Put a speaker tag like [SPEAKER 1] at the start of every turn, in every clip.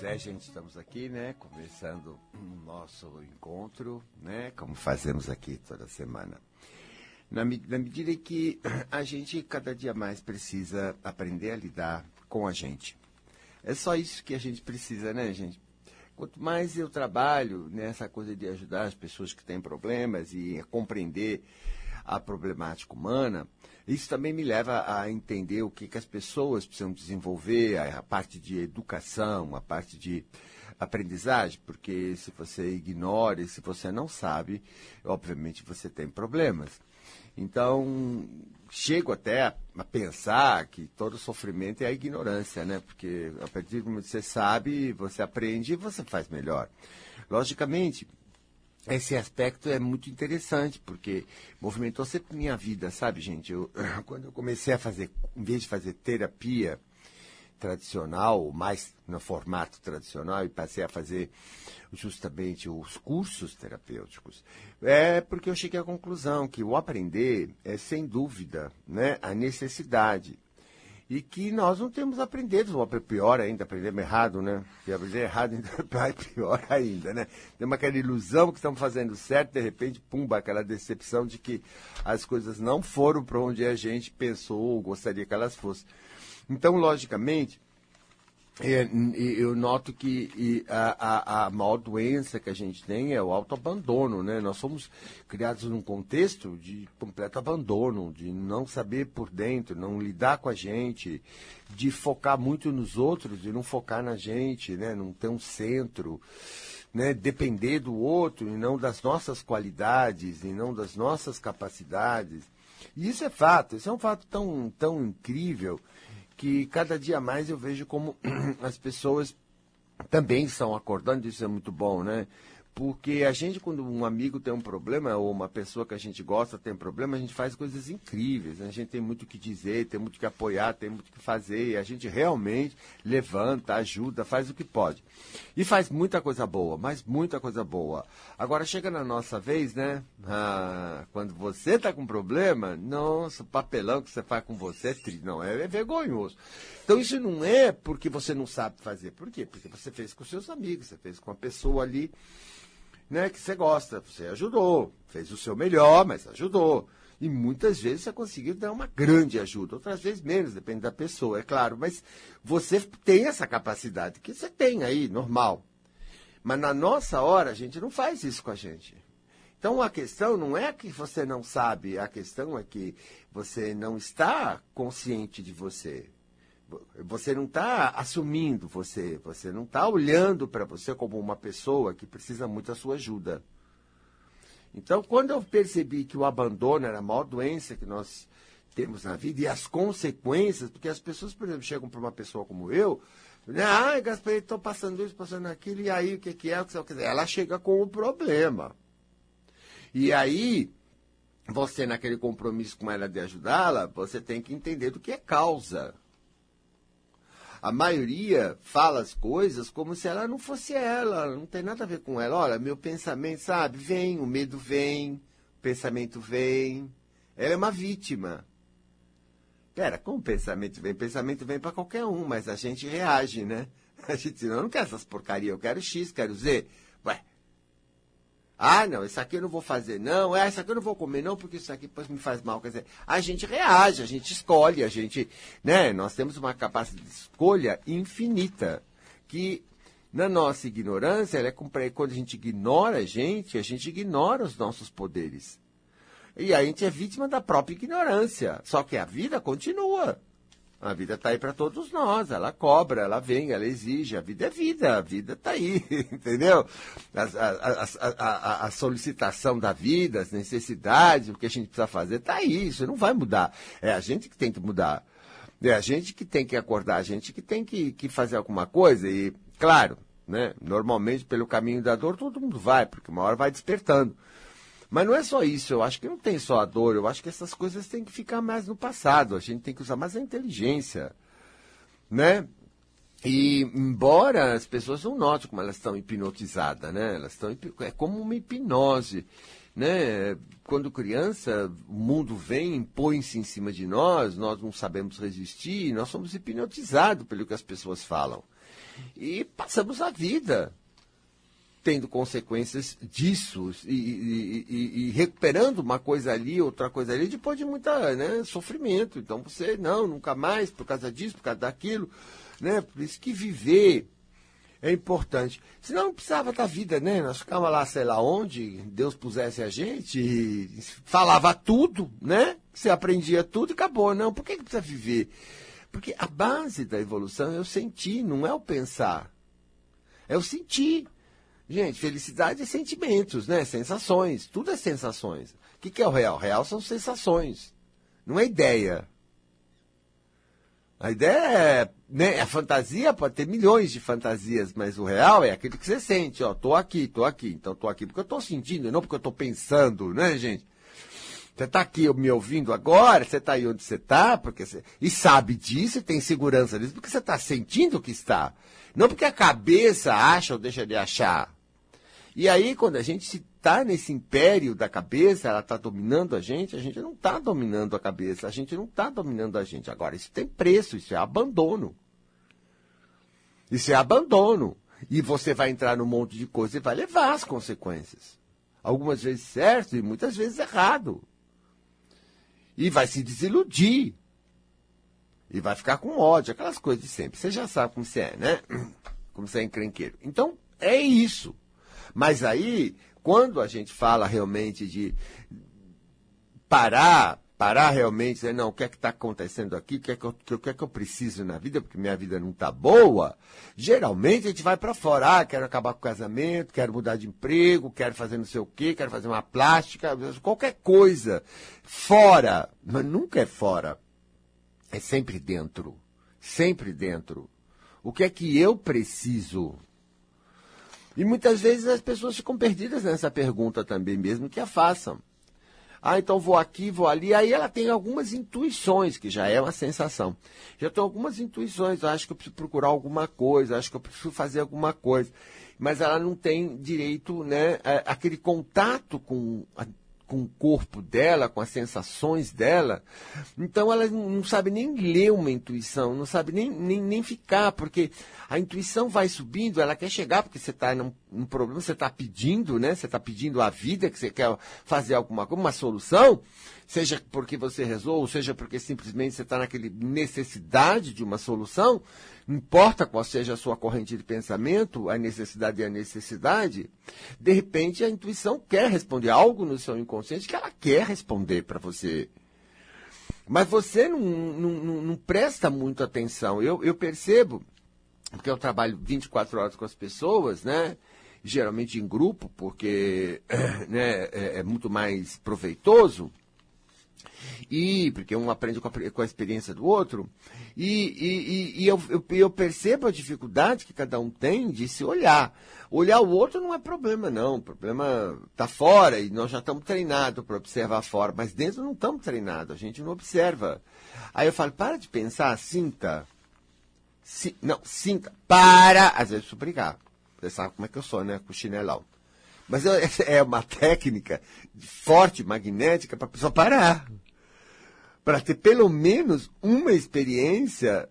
[SPEAKER 1] Pois é, gente, estamos aqui, né, começando o nosso encontro, né, como fazemos aqui toda semana. Na, na medida que a gente cada dia mais precisa aprender a lidar com a gente. É só isso que a gente precisa, né, gente? Quanto mais eu trabalho nessa coisa de ajudar as pessoas que têm problemas e compreender a problemática humana, isso também me leva a entender o que, que as pessoas precisam desenvolver, a, parte de educação, a parte de aprendizagem, porque se você ignora e se você não sabe, obviamente você tem problemas. Então, chego até a, a, pensar que todo sofrimento é a ignorância, né? Porque a partir do momento que você sabe, você aprende e você faz melhor. Logicamente, esse aspecto é muito interessante, porque movimentou sempre minha vida, sabe, gente? Eu, quando eu comecei a fazer, em vez de fazer terapia tradicional, mais no formato tradicional, e passei a fazer justamente os cursos terapêuticos, é porque eu cheguei à conclusão que o aprender é, sem dúvida, né, a necessidade e que nós não temos aprendido, ou pior ainda, aprendemos errado, né? E aprender errado ainda é pior ainda, né? Temos aquela ilusão que estamos fazendo certo, de repente, pumba, aquela decepção de que as coisas não foram para onde a gente pensou ou gostaria que elas fossem. Então, logicamente, eu noto que a, a, a, maior doença que a gente tem é o autoabandono, né? Nós somos criados num contexto de completo abandono, de não saber por dentro, não lidar com a gente, de focar muito nos outros, de não focar na gente, né? Não ter um centro, né? Depender do outro e não das nossas qualidades, e não das nossas capacidades. E isso é fato, isso é um fato tão, tão incrível que cada dia mais eu vejo como as pessoas também estão acordando, isso é muito bom, né? Porque a gente, quando um amigo tem um problema, ou uma pessoa que a gente gosta tem um problema, a gente faz coisas incríveis. Né? A gente tem muito o que dizer, tem muito o que apoiar, tem muito o que fazer. E a gente realmente levanta, ajuda, faz o que pode. E faz muita coisa boa, mas muita coisa boa. Agora chega na nossa vez, né? Ah, quando você está com problema, nossa, o papelão que você faz com você é triste. Não, é, é vergonhoso. Então isso não é porque você não sabe fazer. Por quê? Porque você fez com seus amigos, você fez com a pessoa ali né, que você gosta. Você ajudou, fez o seu melhor, mas ajudou. E muitas vezes você conseguiu dar uma grande ajuda, outras vezes menos, depende da pessoa, é claro. Mas você tem essa capacidade, que você tem aí, normal. Mas na nossa hora, a gente não faz isso com a gente. Então a questão não é que você não sabe, a questão é que você não está consciente de você. Você não está assumindo você, você não está olhando para você como uma pessoa que precisa muito da sua ajuda. Então, quando eu percebi que o abandono era a maior doença que nós temos na vida e as consequências, porque as pessoas, por exemplo, chegam para uma pessoa como eu, né? Ah, Gaspar, estou passando isso, passando aquilo, e aí o que, que é? O que Ela chega com o problema. E aí, você, naquele compromisso com ela de ajudá-la, você tem que entender do que é causa. A maioria fala as coisas como se ela não fosse ela, não tem nada a ver com ela. Olha, meu pensamento, sabe, vem, o medo vem, o pensamento vem. Ela é uma vítima. Pera, como pensamento vem? Pensamento vem para qualquer um, mas a gente reage, né? A gente não, não quero essas porcarias, eu quero X, quero Z. Ah, não, isso aqui eu não vou fazer, não. É, isso aqui eu não vou comer, não, porque isso aqui me faz mal. Quer dizer, a gente reage, a gente escolhe, a gente. Né, nós temos uma capacidade de escolha infinita. Que na nossa ignorância, ela é quando a gente ignora a gente, a gente ignora os nossos poderes. E a gente é vítima da própria ignorância. Só que a vida continua. A vida está aí para todos nós, ela cobra, ela vem, ela exige, a vida é vida, a vida está aí, entendeu? A, a, a, a, solicitação da vida, as necessidades, o que a gente precisa fazer, está aí, isso não vai mudar. É a gente que tem que mudar. É a gente que tem que acordar, a gente que tem que, que fazer alguma coisa. E, claro, né, normalmente pelo caminho da dor todo mundo vai, porque uma hora vai despertando. Mas não é só isso, eu acho que não tem só a dor, eu acho que essas coisas têm que ficar mais no passado, a gente tem que usar mais a inteligência, né? E embora as pessoas não notem como elas estão hipnotizadas, né? Elas estão é como uma hipnose. né? Quando criança, o mundo vem, impõe-se em cima de nós, nós não sabemos resistir, nós somos hipnotizados pelo que as pessoas falam. E passamos a vida tendo consequências disso e, e, e, e, recuperando uma coisa ali, outra coisa ali, depois de muita né, sofrimento. Então você, não, nunca mais, por causa disso, por causa daquilo. Né? Por isso que viver é importante. Senão não precisava da vida, né? Nós ficávamos lá, sei lá onde, Deus pusesse a gente, falava tudo, né? Você aprendia tudo e acabou. Não, por que, que precisa viver? Porque a base da evolução é o sentir, não é o pensar. É o sentir. Gente, felicidade é sentimentos, né? Sensações. Tudo é sensações. O que, que é o real? O real são sensações. Não é ideia. A ideia é, né, a fantasia pode ter milhões de fantasias, mas o real é aquele que você sente, ó, tô aqui, tô aqui, então tô aqui porque eu tô sentindo, não porque eu tô pensando, né, gente? Você está aqui me ouvindo agora, você está aí onde você está, porque você, e sabe disso e tem segurança disso, porque você está sentindo que está. Não porque a cabeça acha ou deixa de achar. E aí, quando a gente está nesse império da cabeça, ela está dominando a gente, a gente não está dominando a cabeça, a gente não está dominando a gente. Agora, isso tem preço, isso é abandono. Isso é abandono. E você vai entrar num monte de coisa e vai levar as consequências. Algumas vezes certo e muitas vezes errado. E vai se desiludir. E vai ficar com ódio, aquelas coisas de sempre. Você já sabe como você é, né? Como você é encrenqueiro. Então, é isso. Mas aí, quando a gente fala realmente de parar, parar realmente, dizer, não, o que é que está acontecendo aqui, o que, é que, eu, o que é que eu preciso na vida, porque minha vida não está boa, geralmente a gente vai para fora, ah, quero acabar com o casamento, quero mudar de emprego, quero fazer não sei o quê, quero fazer uma plástica, qualquer coisa. Fora, mas nunca é fora. É sempre dentro. Sempre dentro. O que é que eu preciso? E muitas vezes as pessoas ficam perdidas nessa pergunta também, mesmo que a façam. Ah, então vou aqui, vou ali. Aí ela tem algumas intuições, que já é uma sensação. Já tem algumas intuições, acho que eu preciso procurar alguma coisa, acho que eu preciso fazer alguma coisa. Mas ela não tem direito, né, aquele contato com com o corpo dela, com as sensações dela. Então ela não sabe nem ler uma intuição, não sabe nem, nem, nem ficar, porque a intuição vai subindo, ela quer chegar, porque você está num, num, problema, você está pedindo, né? Você está pedindo a vida, que você quer fazer alguma coisa, uma solução, seja porque você rezou, seja porque simplesmente você está naquela necessidade de uma solução importa qual seja a sua corrente de pensamento, a necessidade e a necessidade, de repente a intuição quer responder algo no seu inconsciente que ela quer responder para você. Mas você não, não, não, presta muito atenção. Eu, eu percebo, porque eu trabalho 24 horas com as pessoas, né? geralmente em grupo, porque né, é, é muito mais proveitoso. E, porque um aprende com a, com a experiência do outro. E, e, e eu, eu, eu, percebo a dificuldade que cada um tem de se olhar. Olhar o outro não é problema, não. O problema está fora e nós já estamos treinados para observar fora, mas dentro não estamos treinados, a gente não observa. Aí eu falo, para de pensar, sinta. Si, não, sinta, para. Às vezes eu brigar. Você sabe como é que eu sou, né? Com chinelão. Mas é uma técnica forte, magnética, para a pessoa parar para ter pelo menos uma experiência,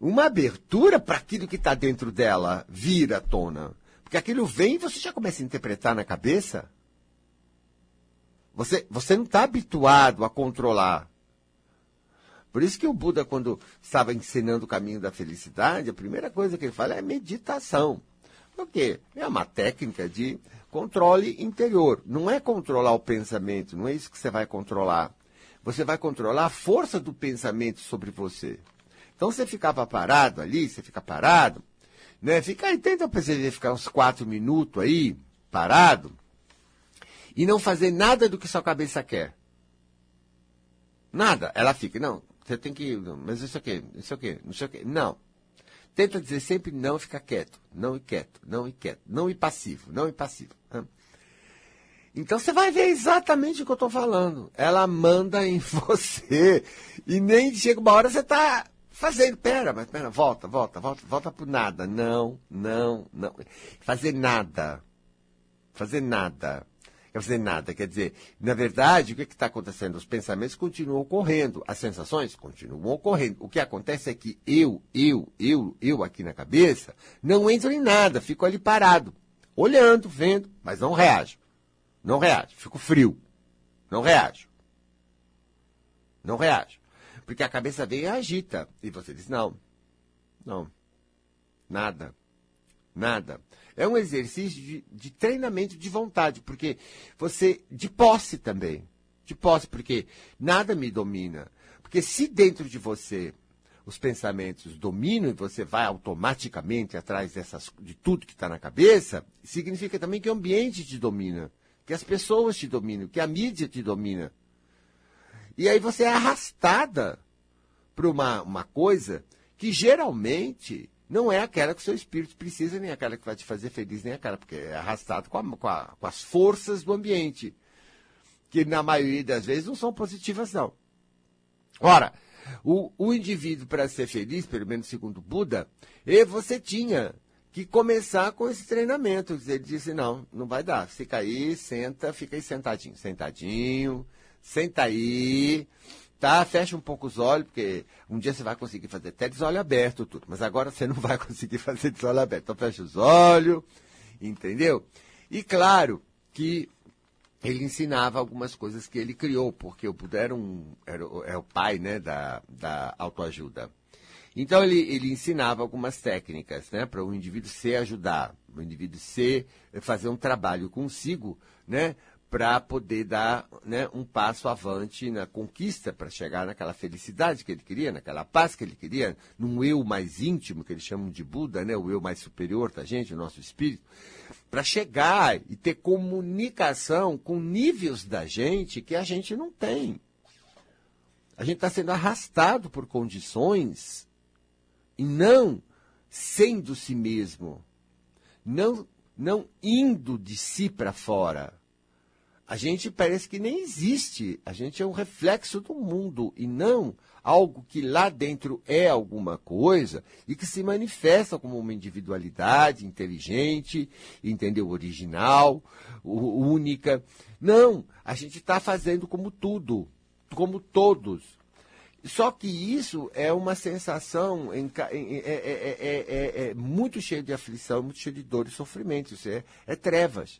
[SPEAKER 1] uma abertura para aquilo que está dentro dela vir à tona. Porque aquilo vem e você já começa a interpretar na cabeça. Você, você não está habituado a controlar. Por isso que o Buda, quando estava ensinando o caminho da felicidade, a primeira coisa que ele fala é meditação. Por quê? É uma técnica de controle interior. Não é controlar o pensamento, não é isso que você vai controlar. Você vai controlar a força do pensamento sobre você. Então você ficava parado ali, você fica parado, né? Fica aí, tenta perceber ficar uns quatro minutos aí, parado, e não fazer nada do que sua cabeça quer. Nada. Ela fica, não, você tem que, mas isso aqui, isso aqui, não sei o quê. Não. Tenta dizer sempre não ficar quieto. Não e quieto, não e quieto. Não e passivo, não e passivo. Né? Então você vai ver exatamente o que eu estou falando. Ela manda em você. E nem chega uma hora você está fazendo. Pera, mas pera, volta, volta, volta, volta por nada. Não, não, não. Fazer nada. Fazer nada. Quer dizer, nada. Quer dizer, na verdade, o que está acontecendo? Os pensamentos continuam ocorrendo, as sensações continuam ocorrendo. O que acontece é que eu, eu, eu, eu aqui na cabeça, não entro em nada, fico ali parado, olhando, vendo, mas não reajo. Não reajo, fico frio. Não reajo. Não reajo. Porque a cabeça vem e agita. E você diz, não, não, nada, nada. É um exercício de, de, treinamento de vontade, porque você, de posse também, de posse, porque nada me domina. Porque se dentro de você os pensamentos dominam e você vai automaticamente atrás dessas, de tudo que está na cabeça, significa também que o ambiente te domina, que as pessoas te dominam, que a mídia te domina. E aí você é arrastada para uma, uma coisa que geralmente não é aquela que o seu espírito precisa, nem aquela que vai te fazer feliz, nem aquela, porque é arrastado com, a, com, a, com as forças do ambiente, que na maioria das vezes não são positivas, não. Ora, o, o indivíduo, para ser feliz, pelo menos segundo Buda, e você tinha que começar com esse treinamento. Ele disse, não, não vai dar. Fica aí, senta, fica aí sentadinho. Sentadinho, senta aí, tá? Fecha um pouco os olhos, porque um dia você vai conseguir fazer até de olho aberto tudo, mas agora você não vai conseguir fazer de olho aberto. Então fecha os olhos, entendeu? E claro que ele ensinava algumas coisas que ele criou, porque o Buda era, um, era, é o pai né, da, da autoajuda. Então ele, ele ensinava algumas técnicas né, para o indivíduo se ajudar, o indivíduo se fazer um trabalho consigo, né, para poder dar né, um passo avante na conquista, para chegar naquela felicidade que ele queria, naquela paz que ele queria, num eu mais íntimo, que eles chamam de Buda, né, o eu mais superior da gente, o nosso espírito, para chegar e ter comunicação com níveis da gente que a gente não tem. A gente está sendo arrastado por condições e não sendo si mesmo, não, não indo de si para fora a gente parece que nem existe. A gente é um reflexo do mundo e não algo que lá dentro é alguma coisa e que se manifesta como uma individualidade inteligente, entendeu? Original, única. Não, a gente está fazendo como tudo, como todos. Só que isso é uma sensação em, é, é, é, é, muito cheia de aflição, muito cheia de dor e sofrimento. Isso é, é trevas.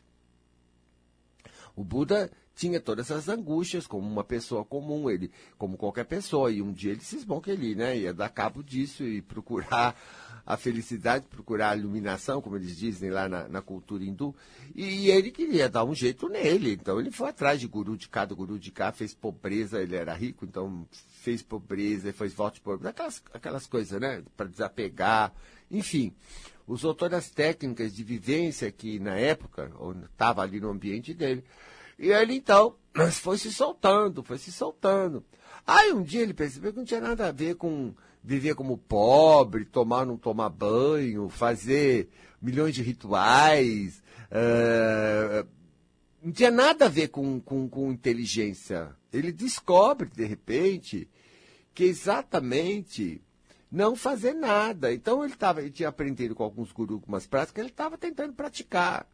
[SPEAKER 1] O Buda tinha todas essas angústias como uma pessoa comum, ele, como qualquer pessoa. E um dia ele cismou que ele né, ia dar cabo disso e procurar a felicidade, procurar a iluminação, como eles dizem lá na, na cultura hindu. E, ele queria dar um jeito nele. Então ele foi atrás de guru de cá, do guru de cá, fez pobreza, ele era rico, então fez pobreza, fez voto de pobreza, aquelas, aquelas coisas, né? Para desapegar, enfim usou todas as técnicas de vivência que na época estava ali no ambiente dele. E ele então foi se soltando, foi se soltando. Aí um dia ele percebeu que não tinha nada a ver com viver como pobre, tomar não tomar banho, fazer milhões de rituais. Uh, não tinha nada a ver com, com, com inteligência. Ele descobre, de repente, que exatamente não fazer nada. Então ele, tava, ele tinha aprendido com alguns gurus algumas práticas, ele estava tentando praticar.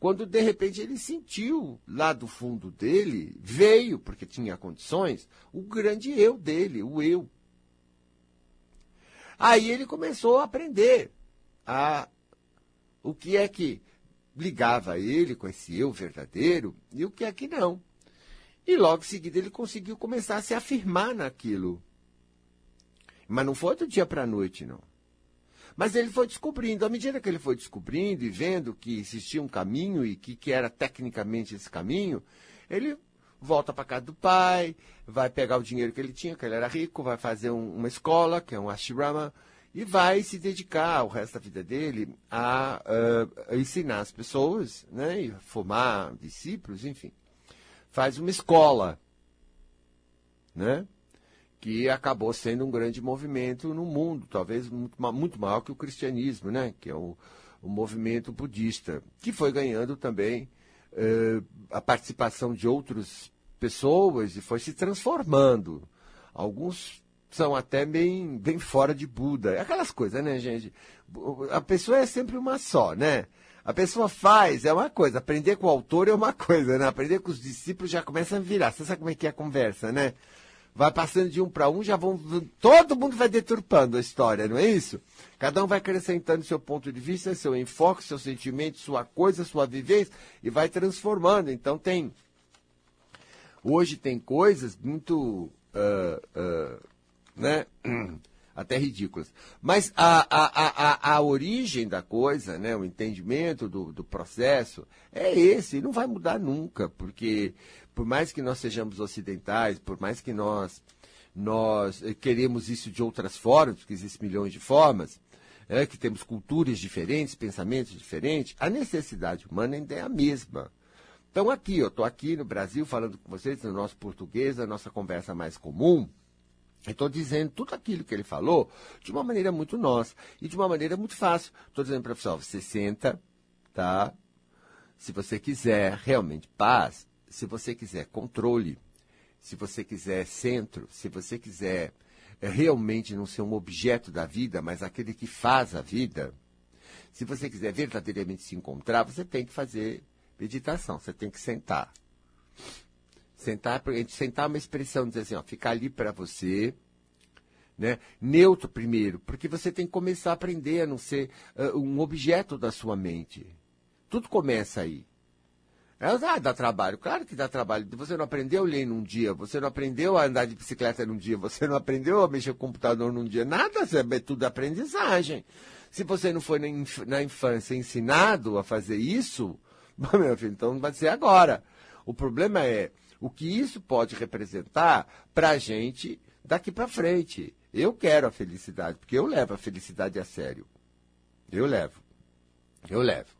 [SPEAKER 1] Quando de repente ele sentiu lá do fundo dele, veio, porque tinha condições, o grande eu dele, o eu. Aí ele começou a aprender a o que é que ligava ele com esse eu verdadeiro e o que é que não. E logo em seguida ele conseguiu começar a se afirmar naquilo. Mas não foi do dia para a noite, não. Mas ele foi descobrindo, à medida que ele foi descobrindo e vendo que existia um caminho e que, que era tecnicamente esse caminho, ele volta para casa do pai, vai pegar o dinheiro que ele tinha, que ele era rico, vai fazer um, uma escola, que é um ashrama, e vai se dedicar o resto da vida dele a, uh, ensinar as pessoas, né, e formar discípulos, enfim. Faz uma escola, né? Que acabou sendo um grande movimento no mundo, talvez muito, muito maior que o cristianismo, né? que é o, o movimento budista, que foi ganhando também eh, a participação de outras pessoas e foi se transformando. Alguns são até bem, bem fora de Buda. Aquelas coisas, né, gente? A pessoa é sempre uma só, né? A pessoa faz, é uma coisa. Aprender com o autor é uma coisa, né? Aprender com os discípulos já começa a virar. Você sabe como é que é a conversa, né? Vai passando de um para um, já vão. Todo mundo vai deturpando a história, não é isso? Cada um vai acrescentando seu ponto de vista, seu enfoque, seu sentimento, sua coisa, sua vivência, e vai transformando. Então tem. Hoje tem coisas muito. Uh, uh, né? até ridículas. Mas a, a, a, a origem da coisa, né, o entendimento do, do processo, é esse, não vai mudar nunca, porque por mais que nós sejamos ocidentais, por mais que nós, nós queremos isso de outras formas, porque existem milhões de formas, é, que temos culturas diferentes, pensamentos diferentes, a necessidade humana ainda é a mesma. Então aqui, eu estou aqui no Brasil falando com vocês no nosso português, a nossa conversa mais comum, Estou dizendo tudo aquilo que ele falou de uma maneira muito nossa e de uma maneira muito fácil. Estou dizendo para o pessoal, você senta, tá? Se você quiser realmente paz, se você quiser controle, se você quiser centro, se você quiser eh, realmente não ser um objeto da vida, mas aquele que faz a vida, se você quiser verdadeiramente se encontrar, você tem que fazer meditação, você tem que sentar. Sentar, sentar é uma expressão, dizer assim, ó, ficar ali para você, né? Neutro primeiro, porque você tem que começar a aprender a não ser uh, um objeto da sua mente. Tudo começa aí. É, ah, dá trabalho. Claro que dá trabalho. Você não aprendeu a ler num dia, você não aprendeu a andar de bicicleta num dia, você não aprendeu a mexer com o computador num dia. Nada, é tudo aprendizagem. Se você não foi na infância ensinado a fazer isso, meu filho, então vai ser agora. O problema é, o que isso pode representar para a gente daqui para frente. Eu quero a felicidade, porque eu levo a felicidade a sério. Eu levo. Eu levo.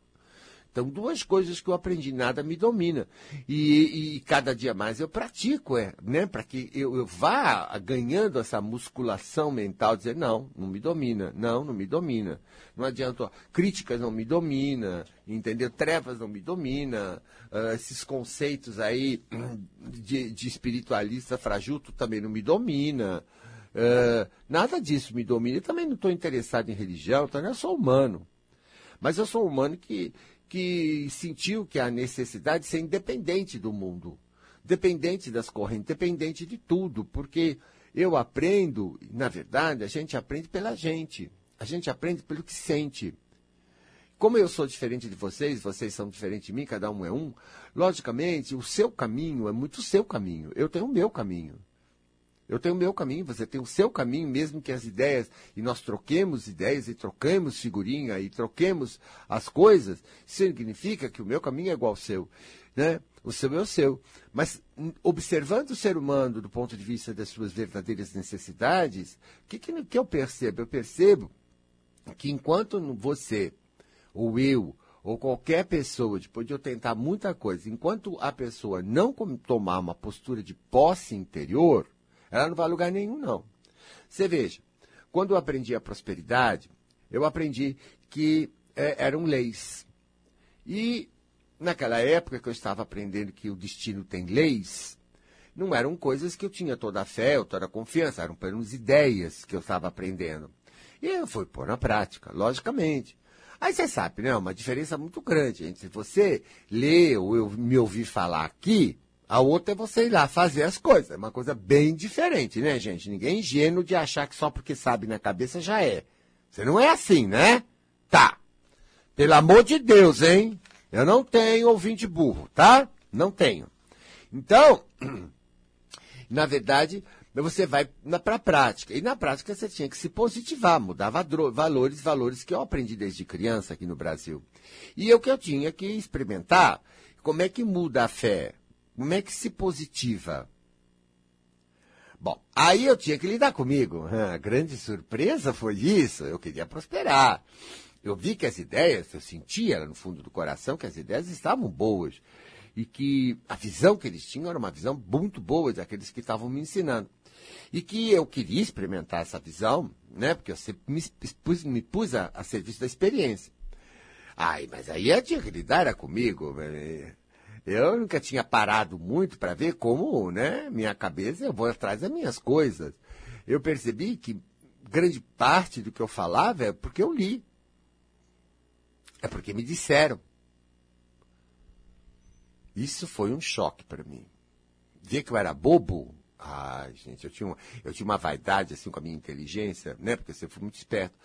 [SPEAKER 1] Então, duas coisas que eu aprendi, nada me domina. E, e cada dia mais eu pratico, é, né? Para que eu, eu, vá ganhando essa musculação mental, dizer, não, não me domina, não, não me domina. Não adianta, ó, críticas não me domina, entendeu? Trevas não me domina, uh, esses conceitos aí de, de espiritualista frajuto também não me domina. Uh, nada disso me domina. Eu também não estou interessado em religião, então eu sou humano. Mas eu sou humano que que sentiu que a necessidade de ser independente do mundo, dependente das correntes, dependente de tudo, porque eu aprendo, na verdade, a gente aprende pela gente, a gente aprende pelo que sente. Como eu sou diferente de vocês, vocês são diferentes de mim, cada um é um, logicamente, o seu caminho é muito seu caminho, eu tenho o meu caminho. Eu tenho o meu caminho, você tem o seu caminho, mesmo que as ideias, e nós troquemos ideias, e troquemos figurinha, e troquemos as coisas, significa que o meu caminho é igual ao seu. Né? O seu é o seu. Mas observando o ser humano do ponto de vista das suas verdadeiras necessidades, o que, que, que eu percebo? Eu percebo que enquanto você, ou eu, ou qualquer pessoa, depois de eu tentar muita coisa, enquanto a pessoa não tomar uma postura de posse interior, ela não vai a lugar nenhum, não. Você veja, quando eu aprendi a prosperidade, eu aprendi que é, eram leis. E naquela época que eu estava aprendendo que o destino tem leis, não eram coisas que eu tinha toda a fé, ou toda a confiança, eram apenas ideias que eu estava aprendendo. E eu fui pôr na prática, logicamente. Aí você sabe, né? Uma diferença muito grande entre você ler ou eu me ouvir falar aqui a outra é você ir lá fazer as coisas. É uma coisa bem diferente, né, gente? Ninguém é ingênuo de achar que só porque sabe na cabeça já é. Você não é assim, né? Tá. Pelo amor de Deus, hein? Eu não tenho ouvinte burro, tá? Não tenho. Então, na verdade, você vai para a prática. E na prática você tinha que se positivar, mudar valores, valores que eu aprendi desde criança aqui no Brasil. E eu que eu tinha que experimentar como é que muda a fé como é que se positiva? Bom, aí eu tinha que lidar comigo. A grande surpresa foi isso. Eu queria prosperar. Eu vi que as ideias, eu sentia no fundo do coração que as ideias estavam boas. E que a visão que eles tinham era uma visão muito boa daqueles que estavam me ensinando. E que eu queria experimentar essa visão, né? Porque eu sempre me, pus, me pus a, a serviço da experiência. Ai, mas aí eu tinha que lidar era comigo. Eh, eu nunca tinha parado muito para ver como, né, minha cabeça, eu vou atrás das minhas coisas. Eu percebi que grande parte do que eu falava é porque eu li. É porque me disseram. Isso foi um choque para mim. Ver que eu era bobo. Ai, gente, eu tinha, uma, eu tinha uma vaidade assim com a minha inteligência, né? Porque eu sempre fui muito esperto.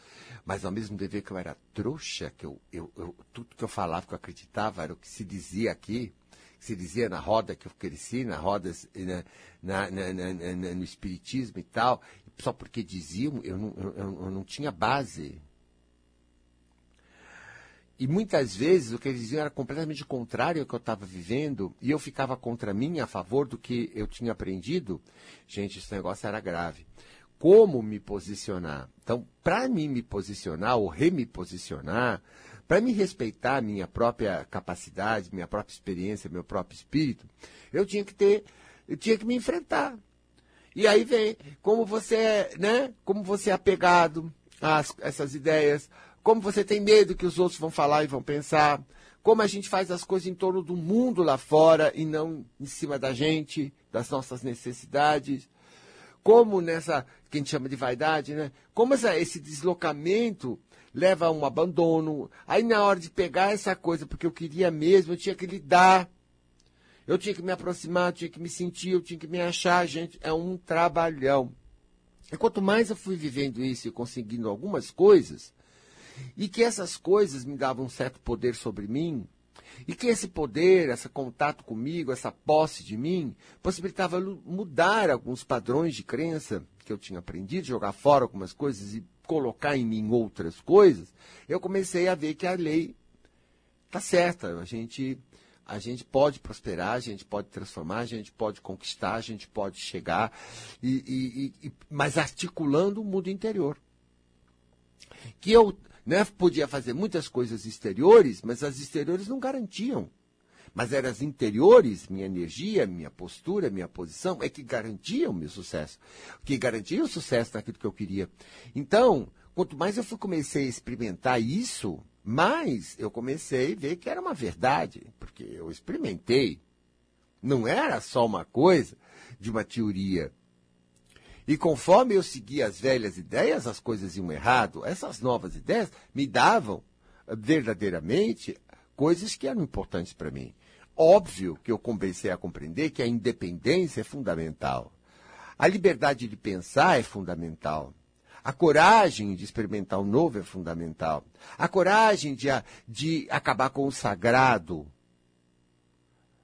[SPEAKER 1] Mas ao mesmo tempo ver que eu era trouxa, que eu, eu, eu, tudo que eu falava, que eu acreditava, era o que se dizia aqui, se dizia na roda que eu cresci, na roda, na, na, na, no espiritismo e tal. Só porque diziam, eu não, eu, eu não tinha base. E muitas vezes o que eles diziam era completamente contrário ao que eu estava vivendo, e eu ficava contra mim, a favor do que eu tinha aprendido. Gente, esse negócio era grave. Como me posicionar? Então, para mim me posicionar ou reme posicionar, para me respeitar minha própria capacidade, minha própria experiência, meu próprio espírito, eu tinha que ter, eu tinha que me enfrentar. E aí vem como você é, né? Como você é apegado a essas ideias, como você tem medo que os outros vão falar e vão pensar, como a gente faz as coisas em torno do mundo lá fora e não em cima da gente, das nossas necessidades, como nessa, que a gente chama de vaidade, né? Como essa, esse deslocamento leva a um abandono. Aí na hora de pegar essa coisa, porque eu queria mesmo, eu tinha que lidar. Eu tinha que me aproximar, eu tinha que me sentir, eu tinha que me achar, gente. É um trabalhão. E quanto mais eu fui vivendo isso e conseguindo algumas coisas, e que essas coisas me davam um certo poder sobre mim, e que esse poder, esse contato comigo, essa posse de mim, possibilitava mudar alguns padrões de crença que eu tinha aprendido, jogar fora algumas coisas e colocar em mim outras coisas, eu comecei a ver que a lei está certa. A gente, a gente pode prosperar, a gente pode transformar, a gente pode conquistar, a gente pode chegar, e, e, e mas articulando o mundo interior. Que eu né? Podia fazer muitas coisas exteriores, mas as exteriores não garantiam. Mas eram as interiores, minha energia, minha postura, minha posição, é que garantiam o meu sucesso. Que garantiam o sucesso naquilo que eu queria. Então, quanto mais eu fui, comecei a experimentar isso, mais eu comecei a ver que era uma verdade. Porque eu experimentei. Não era só uma coisa de uma teoria. E conforme eu seguia as velhas ideias, as coisas iam errado. Essas novas ideias me davam verdadeiramente coisas que eram importantes para mim. Óbvio que eu comecei a compreender que a independência é fundamental. A liberdade de pensar é fundamental. A coragem de experimentar o novo é fundamental. A coragem de, de acabar com o sagrado.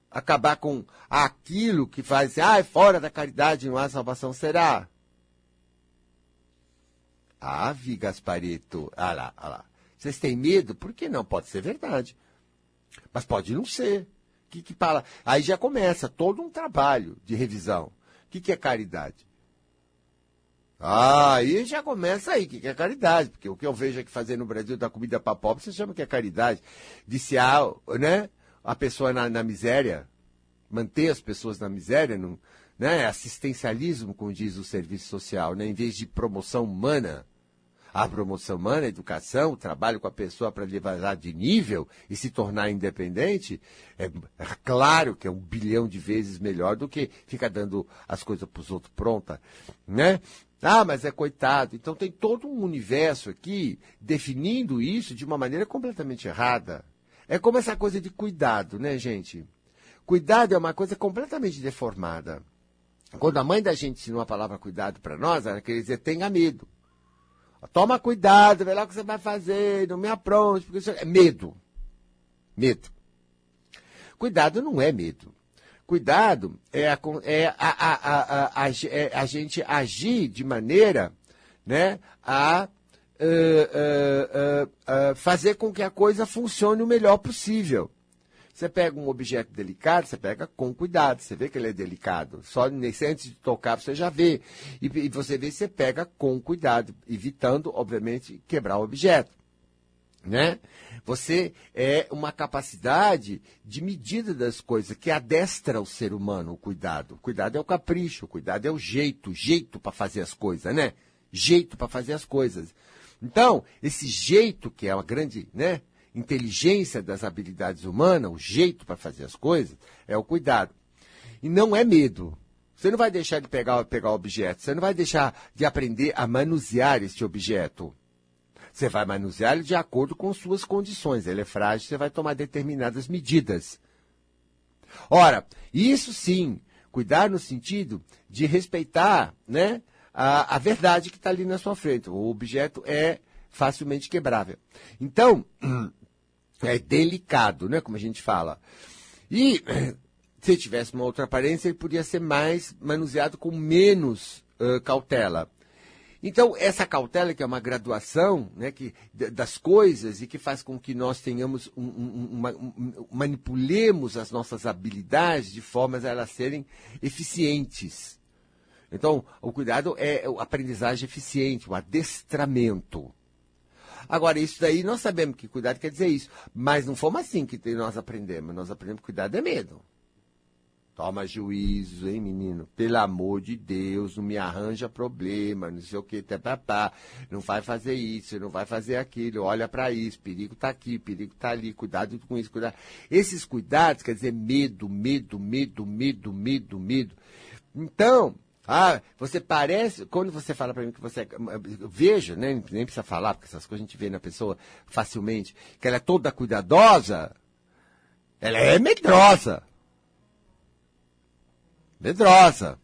[SPEAKER 1] Acabar com aquilo que faz, ah, fora da caridade não há salvação. Será? Ave Gasparito. Ah lá, ah lá. Vocês têm medo? Por que não? Pode ser verdade. Mas pode não ser. Que, que fala? Aí já começa todo um trabalho de revisão. O que, que é caridade? Ah, aí já começa aí, que, que é caridade? Porque o que eu vejo aqui fazer no Brasil da comida para pobre, você chama que é caridade. Viciar, né? A pessoa na, na miséria, manter as pessoas na miséria, não, né? assistencialismo, como diz o serviço social, né? em vez de promoção humana. A promoção humana, a educação, o trabalho com a pessoa para levar de nível e se tornar independente, é, é, claro que é um bilhão de vezes melhor do que ficar dando as coisas para os outros pronta, né? Ah, mas é coitado. Então tem todo um universo aqui definindo isso de uma maneira completamente errada. É como essa coisa de cuidado, né, gente? Cuidado é uma coisa completamente deformada. Quando a mãe da gente ensinou a palavra cuidado para nós, ela queria dizer tenha medo. Toma cuidado, vê lá o que você vai fazer, não me apronte, porque isso é medo. Medo. Cuidado não é medo. Cuidado é a, é a, a, a, é a gente agir de maneira né, a uh, uh, uh, fazer com que a coisa funcione o melhor possível. Você pega um objeto delicado, você pega com cuidado, você vê que ele é delicado. Só antes de tocar você já vê. E, e você vê, você pega com cuidado, evitando, obviamente, quebrar o objeto. Né? Você é uma capacidade de medida das coisas que adestra o ser humano o cuidado. O cuidado é o capricho, o cuidado é o jeito, jeito para fazer as coisas, né? Jeito para fazer as coisas. Então, esse jeito que é uma grande, né? Inteligência das habilidades humanas, o jeito para fazer as coisas, é o cuidado. E não é medo. Você não vai deixar de pegar, pegar o objeto, você não vai deixar de aprender a manusear este objeto. Você vai manuseá-lo de acordo com suas condições. Ele é frágil, você vai tomar determinadas medidas. Ora, isso sim, cuidar no sentido de respeitar né, a, a verdade que está ali na sua frente. O objeto é facilmente quebrável. Então, é delicado, né, como a gente fala. E se tivesse uma outra aparência, ele podia ser mais manuseado com menos uh, cautela. Então, essa cautela, que é uma graduação né, que, das coisas e que faz com que nós tenhamos um, um, uma, um, manipulemos as nossas habilidades de formas a elas serem eficientes. Então, o cuidado é a aprendizagem eficiente, o adestramento. Agora, isso daí nós sabemos que cuidado quer dizer isso. Mas não fomos assim que nós aprendemos. Nós aprendemos que cuidado é medo. Toma juízo, hein, menino? Pelo amor de Deus, não me arranja problema, não sei o que, papá. Não vai fazer isso, não vai fazer aquilo, olha para isso, perigo tá aqui, perigo tá ali, cuidado com isso, cuidado. Esses cuidados quer dizer medo, medo, medo, medo, medo, medo. Então, ah, você parece, quando você fala para mim que você, veja, né, nem precisa falar, porque essas coisas a gente vê na pessoa facilmente, que ela é toda cuidadosa, ela é medrosa medrosa.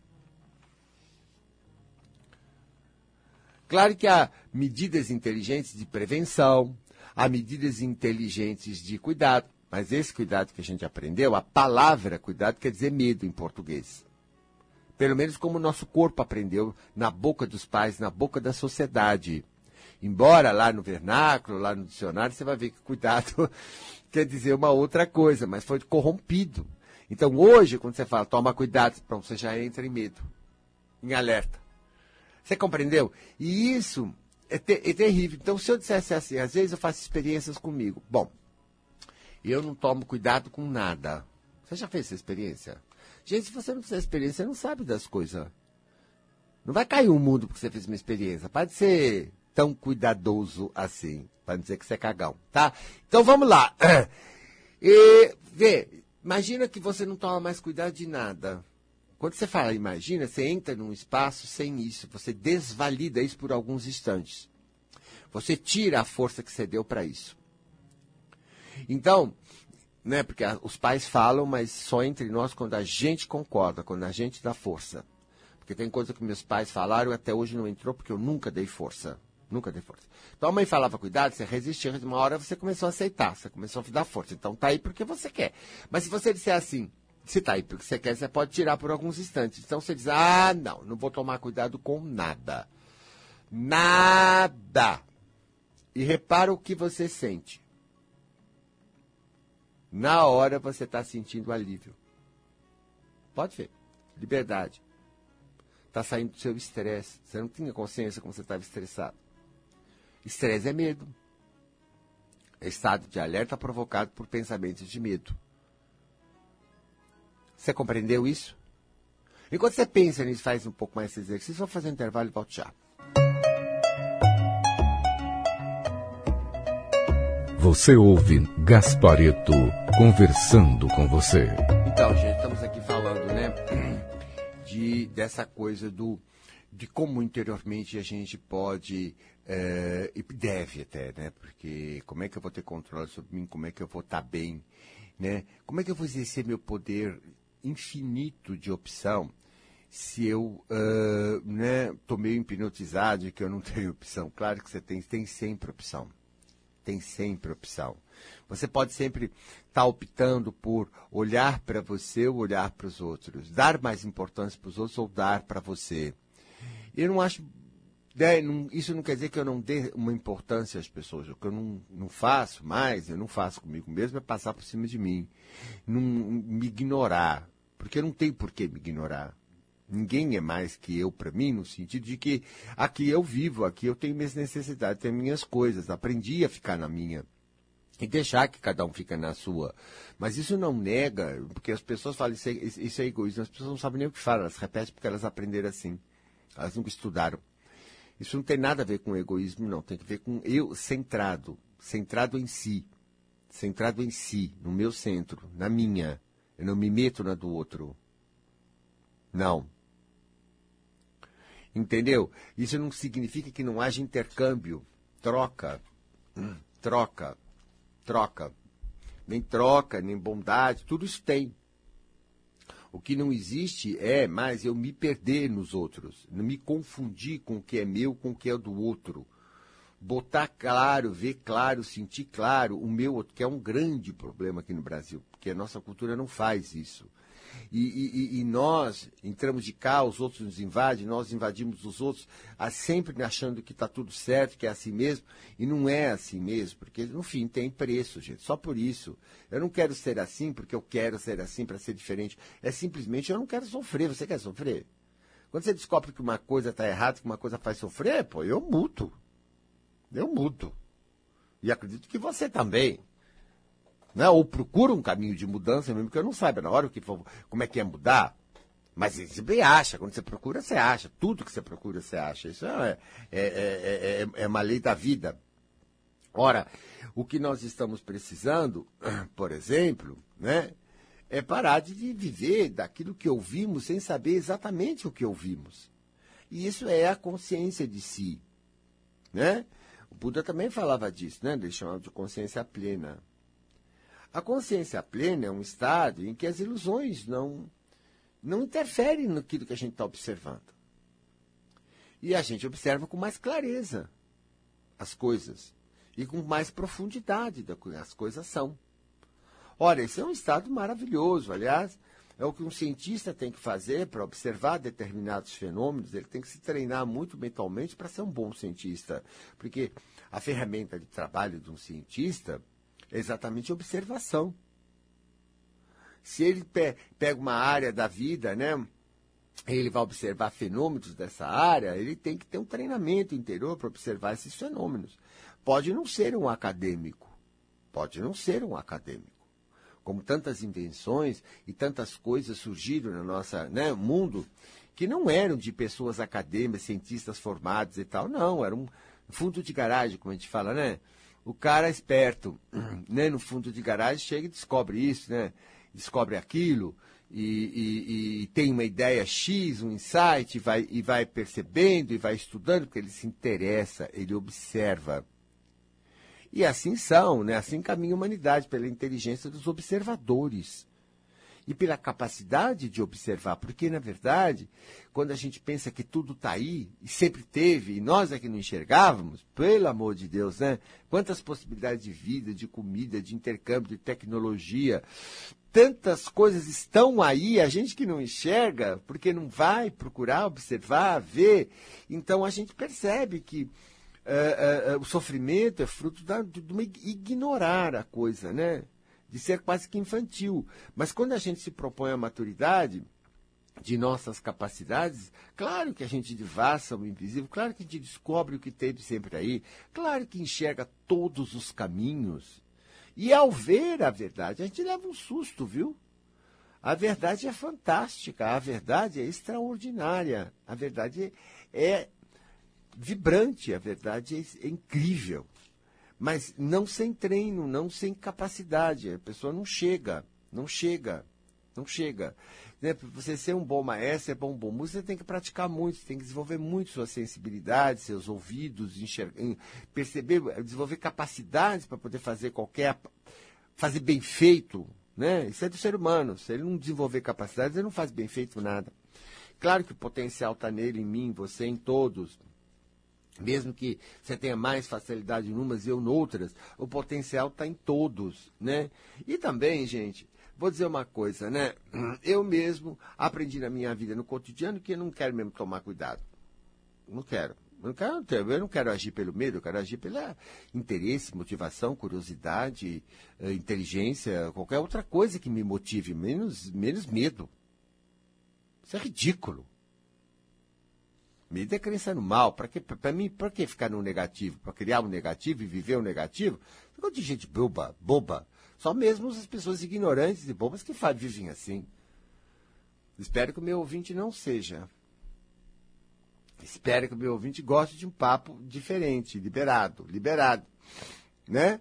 [SPEAKER 1] Claro que há medidas inteligentes de prevenção, há medidas inteligentes de cuidado, mas esse cuidado que a gente aprendeu, a palavra cuidado quer dizer medo em português. Pelo menos como o nosso corpo aprendeu na boca dos pais, na boca da sociedade. Embora lá no vernáculo, lá no dicionário, você vai ver que cuidado quer dizer uma outra coisa, mas foi corrompido. Então hoje, quando você fala, toma cuidado, pronto, você já entra em medo, em alerta. Você compreendeu? E isso é, ter, é terrível. Então, se eu dissesse assim, às vezes eu faço experiências comigo. Bom, eu não tomo cuidado com nada. Você já fez essa experiência? Gente, se você não fizer experiência, você não sabe das coisas. Não vai cair o um mundo porque você fez uma experiência. Pode ser tão cuidadoso assim, para dizer que você é cagão, tá? Então vamos lá. E, vê, Imagina que você não toma mais cuidado de nada. Quando você fala imagina, você entra num espaço sem isso, você desvalida isso por alguns instantes. Você tira a força que você deu para isso. Então, né, porque os pais falam, mas só entre nós quando a gente concorda, quando a gente dá força. Porque tem coisa que meus pais falaram e até hoje não entrou porque eu nunca dei força. Nunca dei força. Então a mãe falava, cuidado, você resistiu, uma hora você começou a aceitar, você começou a dar força. Então tá aí porque você quer. Mas se você disser assim, se tá aí porque você quer, você pode tirar por alguns instantes. Então você diz, ah, não, não vou tomar cuidado com nada. Nada. E repara o que você sente. Na hora você está sentindo alívio. Pode ver. Liberdade. Está saindo do seu estresse. Você não tinha consciência como você estava estressado. Estresse é medo. É estado de alerta provocado por pensamentos de medo. Você compreendeu isso? Enquanto você pensa nisso, faz um pouco mais esse exercício, vou fazer um intervalo e volto já.
[SPEAKER 2] Você ouve Gaspareto conversando com você.
[SPEAKER 1] Então, gente, estamos aqui falando, né, de dessa coisa do de como interiormente a gente pode é, e deve até, né? Porque como é que eu vou ter controle sobre mim? Como é que eu vou estar tá bem, né? Como é que eu vou exercer meu poder infinito de opção se eu uh, né, tô meio hipnotizado e que eu não tenho opção? Claro que você tem, tem sempre opção. Tem sempre opção. Você pode sempre estar tá optando por olhar para você ou olhar para os outros, dar mais importância para os outros ou dar para você eu não acho. Né, não, isso não quer dizer que eu não dê uma importância às pessoas. O que eu não, não faço mais, eu não faço comigo mesmo, é passar por cima de mim. Não, me ignorar. Porque eu não tenho por que me ignorar. Ninguém é mais que eu para mim, no sentido de que aqui eu vivo, aqui eu tenho minhas necessidades, tenho minhas coisas. Aprendi a ficar na minha e deixar que cada um fica na sua. Mas isso não nega, porque as pessoas falam isso é, isso é egoísmo, as pessoas não sabem nem o que falam, elas repetem porque elas aprenderam assim. Elas nunca estudaram. Isso não tem nada a ver com egoísmo, não. Tem que ver com eu centrado. Centrado em si. Centrado em si, no meu centro, na minha. Eu não me meto na do outro. Não. Entendeu? Isso não significa que não haja intercâmbio. troca, troca, troca. Nem troca, nem bondade, tudo isso tem. O que não existe é mais eu me perder nos outros, me confundir com o que é meu, com o que é do outro. Botar claro, ver claro, sentir claro o meu, que é um grande problema aqui no Brasil, porque a nossa cultura não faz isso. E, e, e, nós entramos de cá, os outros nos invadem, nós invadimos os outros, sempre achando que está tudo certo, que é assim mesmo, e não é assim mesmo, porque no fim tem preço, gente, só por isso. Eu não quero ser assim porque eu quero ser assim para ser diferente. É simplesmente eu não quero sofrer. Você quer sofrer? Quando você descobre que uma coisa está errada, que uma coisa faz sofrer, pô, eu mudo. Eu mudo. E acredito que você também né? ou procura um caminho de mudança, mesmo que eu não saiba na hora que for, como é que é mudar. Mas você sempre acha, quando você procura, você acha. Tudo que você procura, você acha. Isso é, é, é, é, uma lei da vida. Ora, o que nós estamos precisando, por exemplo, né, é parar de viver daquilo que ouvimos sem saber exatamente o que ouvimos. E isso é a consciência de si. Né? O Buda também falava disso, né? ele chamava de consciência plena. A consciência plena é um estado em que as ilusões não, não interferem naquilo que a gente está observando. E a gente observa com mais clareza as coisas e com mais profundidade das que as coisas são. Ora, esse é um estado maravilhoso. Aliás, é o que um cientista tem que fazer para observar determinados fenômenos. Ele tem que se treinar muito mentalmente para ser um bom cientista. Porque a ferramenta de trabalho de um cientista é exatamente observação. Se ele pe pega uma área da vida, né? Ele vai observar fenômenos dessa área, ele tem que ter um treinamento interior para observar esses fenômenos. Pode não ser um acadêmico, pode não ser um acadêmico. Como tantas invenções e tantas coisas surgiram no nosso né, mundo que não eram de pessoas acadêmicas, cientistas formados e tal, não, era um fundo de garagem, como a gente fala, né? O cara é esperto, né, no fundo de garagem, chega e descobre isso, né? Descobre aquilo e, e, e tem uma ideia X, um insight, e vai, e vai percebendo e vai estudando, porque ele se interessa, ele observa. E assim são, né? Assim caminha a humanidade, pela inteligência dos observadores e pela capacidade de observar, porque na verdade, quando a gente pensa que tudo está aí e sempre teve e nós é que não enxergávamos, pelo amor de Deus, né? Quantas possibilidades de vida, de comida, de intercâmbio, de tecnologia, tantas coisas estão aí, a gente que não enxerga, porque não vai procurar observar, ver, então a gente percebe que uh, uh, uh, o sofrimento é fruto da, de, de ignorar a coisa, né? De ser quase que infantil. Mas quando a gente se propõe a maturidade de nossas capacidades, claro que a gente devassa o invisível, claro que a gente descobre o que tem sempre aí, claro que enxerga todos os caminhos. E ao ver a verdade, a gente leva um susto, viu? A verdade é fantástica, a verdade é extraordinária, a verdade é vibrante, a verdade é incrível. Mas não sem treino, não sem capacidade. A pessoa não chega, não chega, não chega. Né? Você ser um bom maestro, ser bom bom músico, você tem que praticar muito, você tem que desenvolver muito sua sensibilidade, seus ouvidos, enxergar, perceber, desenvolver capacidades para poder fazer qualquer. fazer bem feito. Né? Isso é do ser humano. Se ele não desenvolver capacidades, ele não faz bem feito nada. Claro que o potencial está nele, em mim, você, em todos. Mesmo que você tenha mais facilidade em umas e eu noutras, o potencial está em todos, né? E também, gente, vou dizer uma coisa, né? Eu mesmo aprendi na minha vida, no cotidiano, que eu não quero mesmo tomar cuidado. Não quero. Eu não quero, eu não quero agir pelo medo, eu quero agir pelo interesse, motivação, curiosidade, eh, inteligência, qualquer outra coisa que me motive, menos, menos medo. Isso é ridículo. Medo é crença no mal. Para mim, para que ficar no negativo? Para criar um negativo e viver um negativo? Ficou de gente boba, boba. Só mesmo as pessoas ignorantes e bobas que vivem assim. Espero que o meu ouvinte não seja. Espero que o meu ouvinte goste de um papo diferente, liberado, liberado. Né?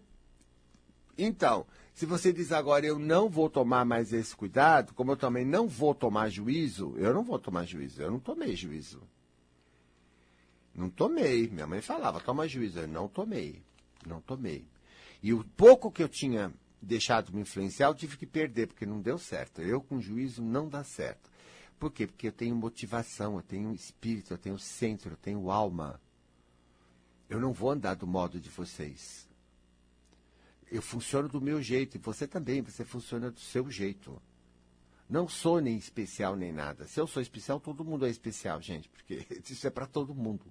[SPEAKER 1] Então, se você diz agora eu não vou tomar mais esse cuidado, como eu também não vou tomar juízo, eu não vou tomar juízo, eu não tomei juízo. Não tomei. Minha mãe falava, toma juízo. Eu não tomei. Não tomei. E o pouco que eu tinha deixado me influenciar, eu tive que perder, porque não deu certo. Eu com juízo não dá certo. Por quê? Porque eu tenho motivação, eu tenho espírito, eu tenho centro, eu tenho alma. Eu não vou andar do modo de vocês. Eu funciono do meu jeito, e você também, você funciona do seu jeito. Não sou nem especial nem nada. Se eu sou especial, todo mundo é especial, gente, porque isso é para todo mundo.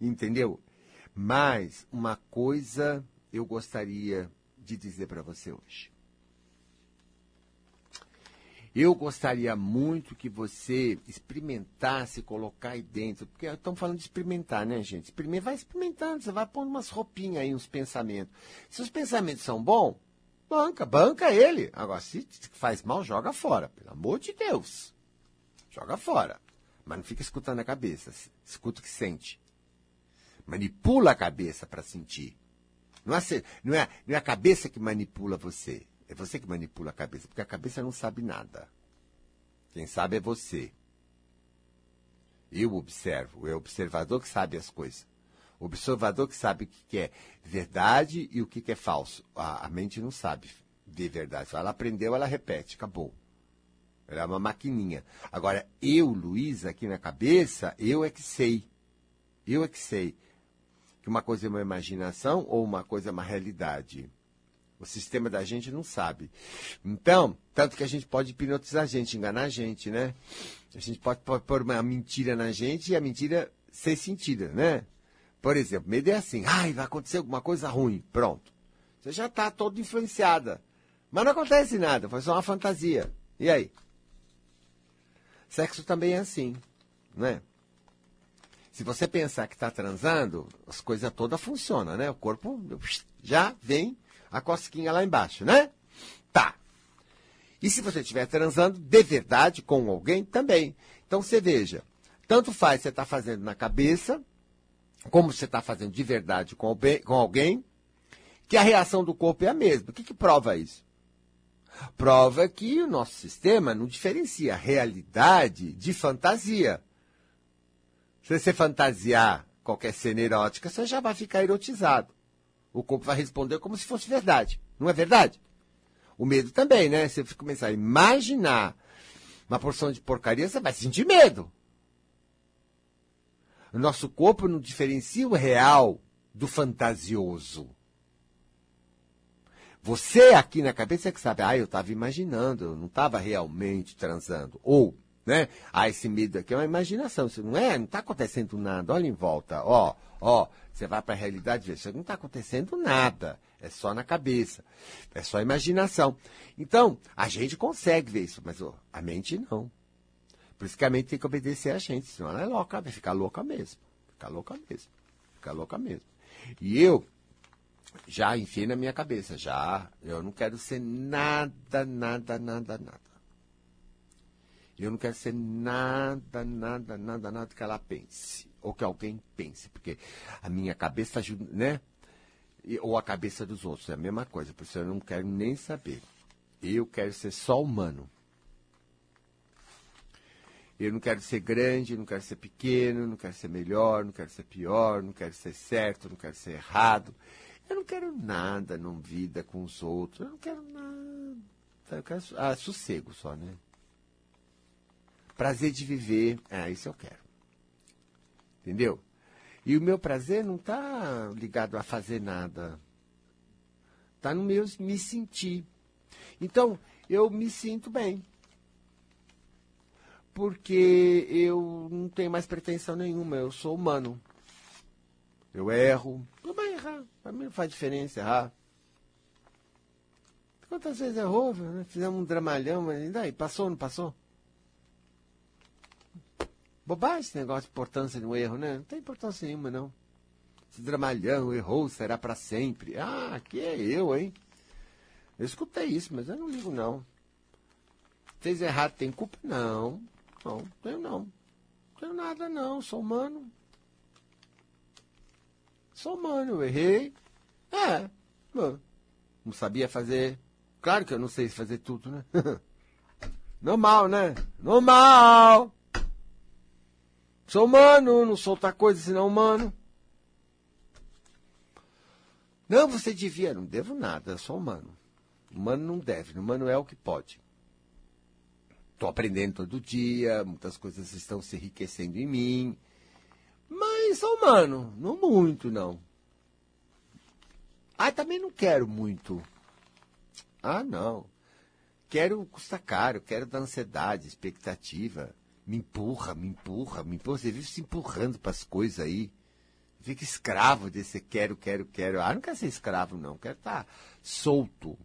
[SPEAKER 1] Entendeu? Mas uma coisa eu gostaria de dizer para você hoje. Eu gostaria muito que você experimentasse colocar aí dentro, porque estamos falando de experimentar, né, gente? Experimenta, vai experimentando, você vai pondo umas roupinhas aí, uns pensamentos. Se os pensamentos são bons, banca, banca ele. Agora, se faz mal, joga fora, pelo amor de Deus. Joga fora. Mas não fica escutando a cabeça, escuta o que sente. Manipula a cabeça para sentir. Não é, não, é, não é a cabeça que manipula você. É você que manipula a cabeça, porque a cabeça não sabe nada. Quem sabe é você. Eu observo, é o observador que sabe as coisas. Observador que sabe o que é verdade e o que é falso. A, mente não sabe ver verdade. Ela aprendeu, ela repete, acabou. Ela é uma maquininha. Agora, eu, Luiz, aqui na cabeça, eu é que sei. Eu é que sei que uma coisa é uma imaginação ou uma coisa é uma realidade. O sistema da gente não sabe. Então, tanto que a gente pode hipnotizar a gente, enganar a gente, né? A gente pode pôr uma mentira na gente e a mentira ser sentida, né? Por exemplo, medo é assim, ai, vai acontecer alguma coisa ruim. Pronto. Você já está todo influenciada. Mas não acontece nada, foi só uma fantasia. E aí? Sexo também é assim, né? Se você pensar que está transando, as coisas todas funcionam, né? O corpo já vem a cosquinha lá embaixo, né? Tá. E se você estiver transando de verdade com alguém, também. Então você veja, tanto faz você estar tá fazendo na cabeça, como você está fazendo de verdade com, com alguém, que a reação do corpo é a mesma. O que, que prova isso? Prova que o nosso sistema não diferencia realidade de fantasia. Se você fantasiar qualquer cena erótica, você já vai ficar erotizado. O corpo vai responder como se fosse verdade. Não é verdade? O medo também, né? Se você começar a imaginar uma porção de porcaria, você vai sentir medo. Nosso corpo não diferencia o real do fantasioso. Você aqui na cabeça é que sabe, ah, eu estava imaginando, eu não estava realmente transando. Ou né? Ah, esse medo aqui é uma imaginação, isso não é, não está acontecendo nada, olha em volta, ó, ó, você vai para a realidade, isso não está acontecendo nada, é só na cabeça, é só imaginação. Então, a gente consegue ver isso, mas ó, a mente não. Por isso que a mente tem que obedecer a gente, senão ela é louca, vai ficar louca mesmo, ficar louca mesmo, ficar louca mesmo. E eu, já enfiei na minha cabeça, já, eu não quero ser nada, nada, nada, nada. Eu não quero ser nada, nada, nada, nada que ela pense. Ou que alguém pense. Porque a minha cabeça ajuda, né? Ou a cabeça dos outros. É a mesma coisa. Por isso eu não quero nem saber. Eu quero ser só humano. Eu não quero ser grande, não quero ser pequeno, não quero ser melhor, não quero ser pior, não quero ser certo, não quero ser errado. Eu não quero nada na vida com os outros. Eu não quero nada. Eu quero ah, sossego só, né? Prazer de viver, é, isso eu quero. Entendeu? E o meu prazer não está ligado a fazer nada. Está no meu me sentir. Então, eu me sinto bem. Porque eu não tenho mais pretensão nenhuma, eu sou humano. Eu erro. Tudo bem errar. Para mim não faz diferença errar. Quantas vezes errou? Né? Fizemos um dramalhão, mas ainda aí, passou ou não passou? Bobagem esse negócio de importância no erro, né? Não tem importância nenhuma, não. Esse dramalhão errou, será para sempre. Ah, aqui é eu, hein? Eu escutei isso, mas eu não ligo, não. Fez errado, tem culpa? Não. Não, tenho não. Tenho nada, não. Sou humano. Sou humano, eu errei. É. Não sabia fazer. Claro que eu não sei fazer tudo, né? Normal, né? Normal! Sou humano, não sou outra coisa senão humano. Não, você devia. Não devo nada, sou humano. Humano não deve, humano é o que pode. Estou aprendendo todo dia, muitas coisas estão se enriquecendo em mim. Mas sou humano, não muito, não. Ah, também não quero muito. Ah, não. Quero custa caro, quero da ansiedade, expectativa. Me empurra, me empurra, me empurra. Você vive se empurrando para as coisas aí. Fica escravo desse quero, quero, quero. Ah, não quero ser escravo, não. Quero estar tá solto.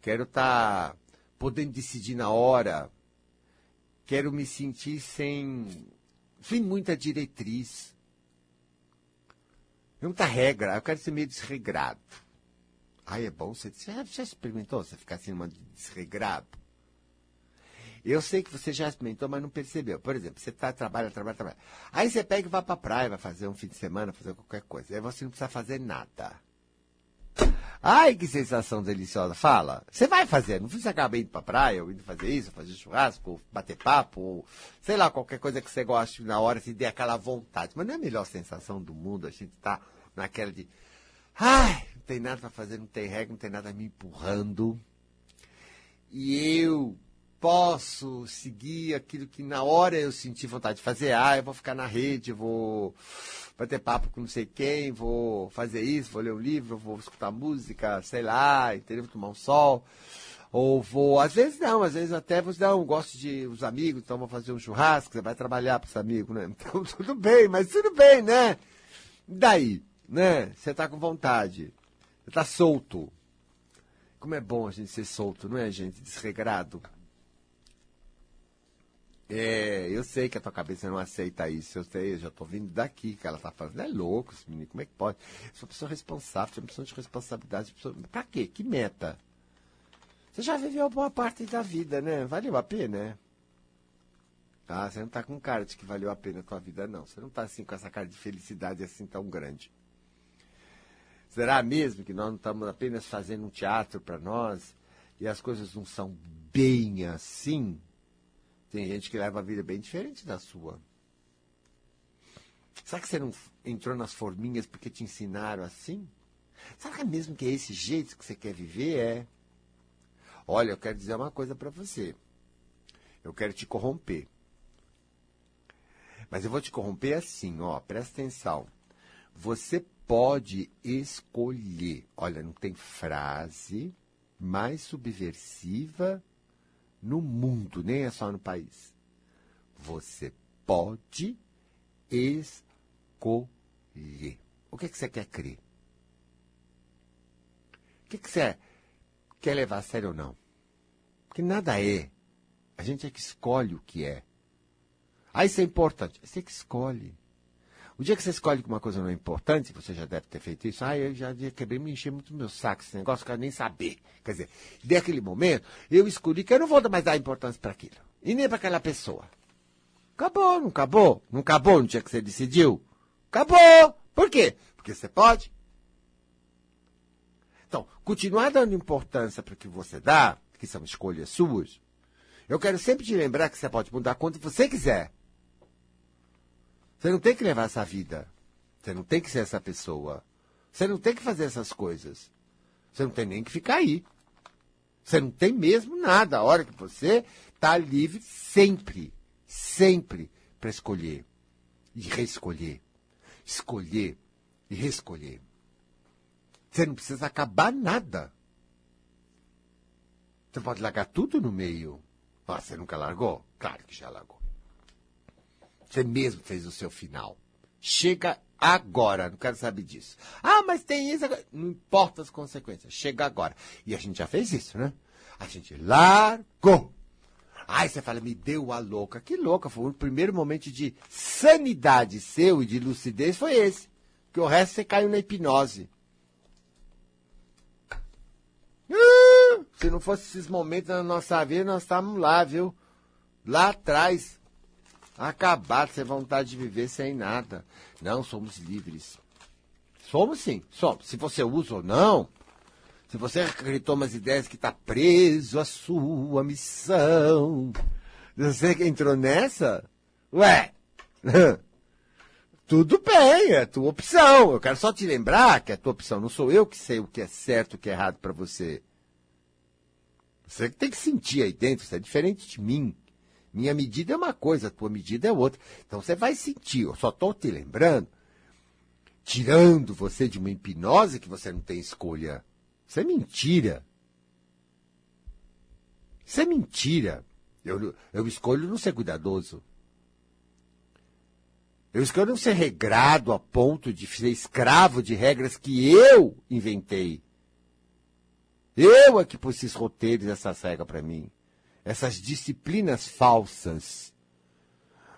[SPEAKER 1] Quero estar tá podendo decidir na hora. Quero me sentir sem, sem muita diretriz. Muita regra. Eu quero ser meio desregrado. Ai, é bom. Você, você já experimentou você ficar assim, uma desregrado? Eu sei que você já experimentou, mas não percebeu. Por exemplo, você tá, trabalha, trabalha, trabalha. Aí você pega e vai pra praia, vai fazer um fim de semana, fazer qualquer coisa. Aí você não precisa fazer nada. Ai, que sensação deliciosa. Fala. Você vai fazer, não precisa acabar indo pra praia, ou indo fazer isso, fazer churrasco, ou bater papo, ou sei lá, qualquer coisa que você goste na hora, se dê aquela vontade. Mas não é a melhor sensação do mundo a gente tá naquela de. Ai, não tem nada pra fazer, não tem regra, não tem nada me empurrando. E eu posso seguir aquilo que na hora eu senti vontade de fazer. Ah, eu vou ficar na rede, vou bater papo com não sei quem, vou fazer isso, vou ler um livro, vou escutar música, sei lá, entendeu? tomar um sol. Ou vou, às vezes não, às vezes até você não, gosto de os amigos, então vou fazer um churrasco, você vai trabalhar para os amigos, né? Então tudo bem, mas tudo bem, né? Daí, né? Você tá com vontade, você tá solto. Como é bom a gente ser solto, não é, gente? Desregrado. É, eu sei que a tua cabeça não aceita isso, eu sei, eu já tô vindo daqui que ela tá falando. É louco esse menino, como é que pode? Eu sou uma pessoa responsável, sou uma pessoa de responsabilidade. Pessoa... Pra quê? Que meta? Você já viveu boa parte da vida, né? Valeu a pena, né? Ah, você não tá com cara de que valeu a pena a tua vida, não. Você não tá assim com essa cara de felicidade assim tão grande. Será mesmo que nós não estamos apenas fazendo um teatro para nós e as coisas não são bem assim? Tem gente que leva a vida bem diferente da sua. Será que você não entrou nas forminhas porque te ensinaram assim? Será que mesmo que é esse jeito que você quer viver? É. Olha, eu quero dizer uma coisa para você. Eu quero te corromper. Mas eu vou te corromper assim, ó, presta atenção. Você pode escolher. Olha, não tem frase mais subversiva no mundo, nem é só no país. Você pode escolher. O que, é que você quer crer? O que, é que você quer levar a sério ou não? Porque nada é. A gente é que escolhe o que é. Ah, isso é importante. Você é que escolhe. O dia que você escolhe que uma coisa não é importante, você já deve ter feito isso, ah, eu já quebrei, me encher muito meu saco esse negócio, eu quero nem saber. Quer dizer, daquele momento, eu escolhi que eu não vou mais dar importância para aquilo. E nem para aquela pessoa. Acabou, não acabou? Não acabou no dia que você decidiu? Acabou! Por quê? Porque você pode. Então, continuar dando importância para o que você dá, que são escolhas suas, eu quero sempre te lembrar que você pode mudar quando você quiser. Você não tem que levar essa vida. Você não tem que ser essa pessoa. Você não tem que fazer essas coisas. Você não tem nem que ficar aí. Você não tem mesmo nada. A hora que você está livre sempre, sempre para escolher e reescolher. Escolher e reescolher. Você não precisa acabar nada. Você pode largar tudo no meio. Ah, você nunca largou? Claro que já largou. Você mesmo fez o seu final. Chega agora, não quero saber disso. Ah, mas tem isso. Não importa as consequências, chega agora. E a gente já fez isso, né? A gente largou. Aí você fala, me deu a louca. Que louca, foi o primeiro momento de sanidade seu e de lucidez foi esse. Que o resto você caiu na hipnose. Ah, se não fosse esses momentos na nossa vida, nós estávamos lá, viu? Lá atrás, Acabar ter vontade de viver sem nada. Não, somos livres. Somos sim, somos. Se você usa ou não, se você acreditou umas ideias que está preso à sua missão, você que entrou nessa, ué, Tudo bem, é tua opção. Eu quero só te lembrar que é a tua opção. Não sou eu que sei o que é certo e o que é errado para você. Você tem que sentir aí dentro, você é diferente de mim. Minha medida é uma coisa, a tua medida é outra. Então você vai sentir. Eu só estou te lembrando, tirando você de uma hipnose que você não tem escolha. Isso é mentira. Isso é mentira. Eu, eu escolho não ser cuidadoso. Eu escolho não ser regrado a ponto de ser escravo de regras que eu inventei. Eu é que pus esses roteiros, essas regras para mim. Essas disciplinas falsas.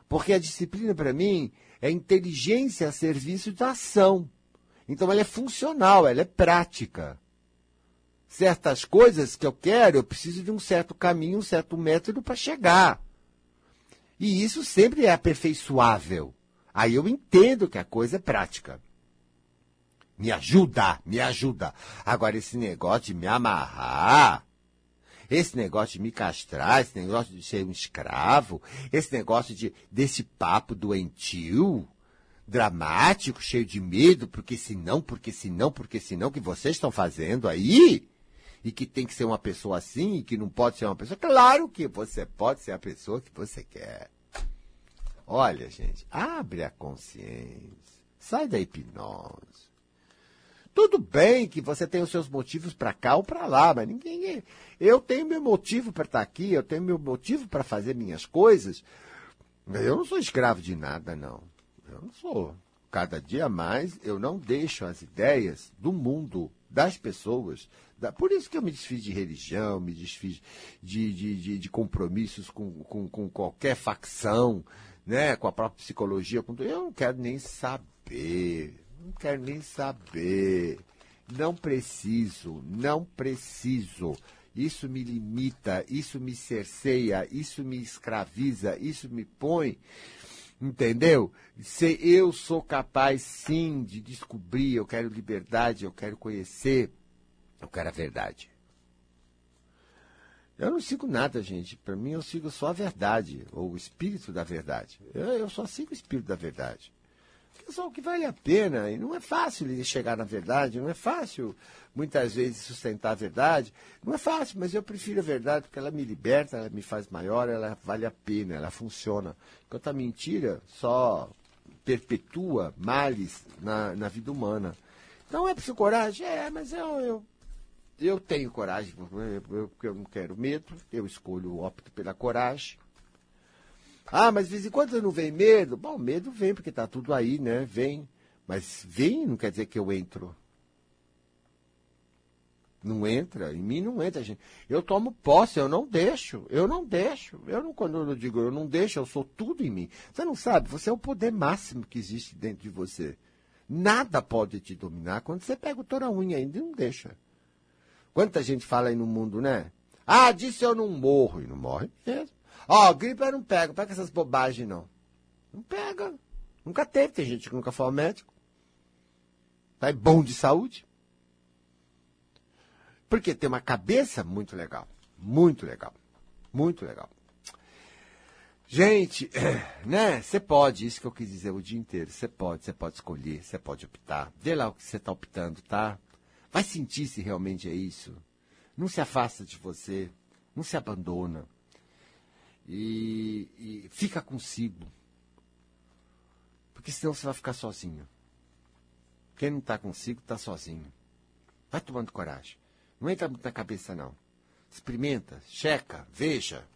[SPEAKER 1] Porque a disciplina, para mim, é inteligência a serviço da ação. Então ela é funcional, ela é prática. Certas coisas que eu quero, eu preciso de um certo caminho, um certo método para chegar. E isso sempre é aperfeiçoável. Aí eu entendo que a coisa é prática. Me ajuda, me ajuda. Agora, esse negócio de me amarrar, esse negócio de me castrar, esse negócio de ser um escravo, esse negócio de desse papo doentio, dramático, cheio de medo, porque senão, porque senão, porque senão, que vocês estão fazendo aí, e que tem que ser uma pessoa assim, e que não pode ser uma pessoa. Claro que você pode ser a pessoa que você quer. Olha, gente, abre a consciência. Sai da hipnose. Tudo bem que você tem os seus motivos para cá ou para lá, mas ninguém. Eu tenho meu motivo para estar tá aqui, eu tenho meu motivo para fazer minhas coisas. Eu não sou escravo de nada, não. Eu não sou. Cada dia mais eu não deixo as ideias do mundo, das pessoas. Da... Por isso que eu me desfiz de religião, me desfiz de, de, de, de compromissos com, com, com qualquer facção né, com a própria psicologia, com eu não quero nem saber, não quero nem saber, não preciso, não preciso. Isso me limita, isso me cerceia, isso me escraviza, isso me põe, entendeu? Se eu sou capaz sim de descobrir, eu quero liberdade, eu quero conhecer, eu quero a verdade. Eu não sigo nada, gente. Para mim, eu sigo só a verdade, ou o espírito da verdade. Eu, eu só sigo o espírito da verdade. Só o que vale a pena. E não é fácil chegar na verdade, não é fácil, muitas vezes, sustentar a verdade. Não é fácil, mas eu prefiro a verdade porque ela me liberta, ela me faz maior, ela vale a pena, ela funciona. Enquanto a mentira só perpetua males na, na vida humana. Então é preciso coragem? É, mas eu, eu eu tenho coragem, porque eu não quero medo, eu escolho, opto pela coragem. Ah, mas de vez em quando não vem medo? Bom, medo vem, porque está tudo aí, né? Vem. Mas vem não quer dizer que eu entro. Não entra, em mim não entra, gente. Eu tomo posse, eu não deixo, eu não deixo. Eu não, quando eu digo eu não deixo, eu sou tudo em mim. Você não sabe, você é o poder máximo que existe dentro de você. Nada pode te dominar quando você pega o toda unha ainda e não deixa. Quanta gente fala aí no mundo, né? Ah, disse eu não morro. E não morre mesmo. Ó, oh, gripe eu não. Pega essas bobagens, não. Não pega. Nunca teve. Tem gente que nunca foi ao médico. Tá bom de saúde. Porque tem uma cabeça muito legal. Muito legal. Muito legal. Gente, né? Você pode, isso que eu quis dizer o dia inteiro. Você pode, você pode escolher, você pode optar. Vê lá o que você está optando, tá? Vai sentir se realmente é isso. Não se afasta de você, não se abandona. E, e fica consigo. Porque senão você vai ficar sozinho. Quem não está consigo está sozinho. Vai tomando coragem. Não entra muito na cabeça, não. Experimenta, checa, veja,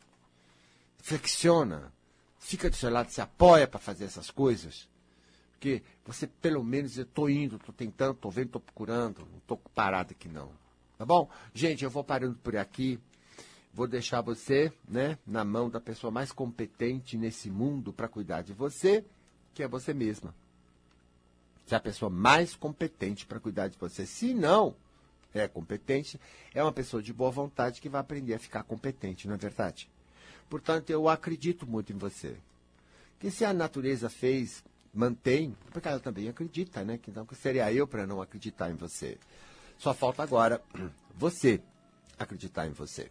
[SPEAKER 1] flexiona, fica do seu lado, se apoia para fazer essas coisas porque você pelo menos eu estou indo, estou tentando, estou vendo, estou procurando, não estou parado aqui não. Tá bom? Gente, eu vou parando por aqui. Vou deixar você, né, na mão da pessoa mais competente nesse mundo para cuidar de você, que é você mesma. Você é a pessoa mais competente para cuidar de você. Se não é competente, é uma pessoa de boa vontade que vai aprender a ficar competente, não é verdade? Portanto, eu acredito muito em você. Que se a natureza fez mantém, porque ela também acredita, né? Então, que seria eu para não acreditar em você? Só falta agora você acreditar em você.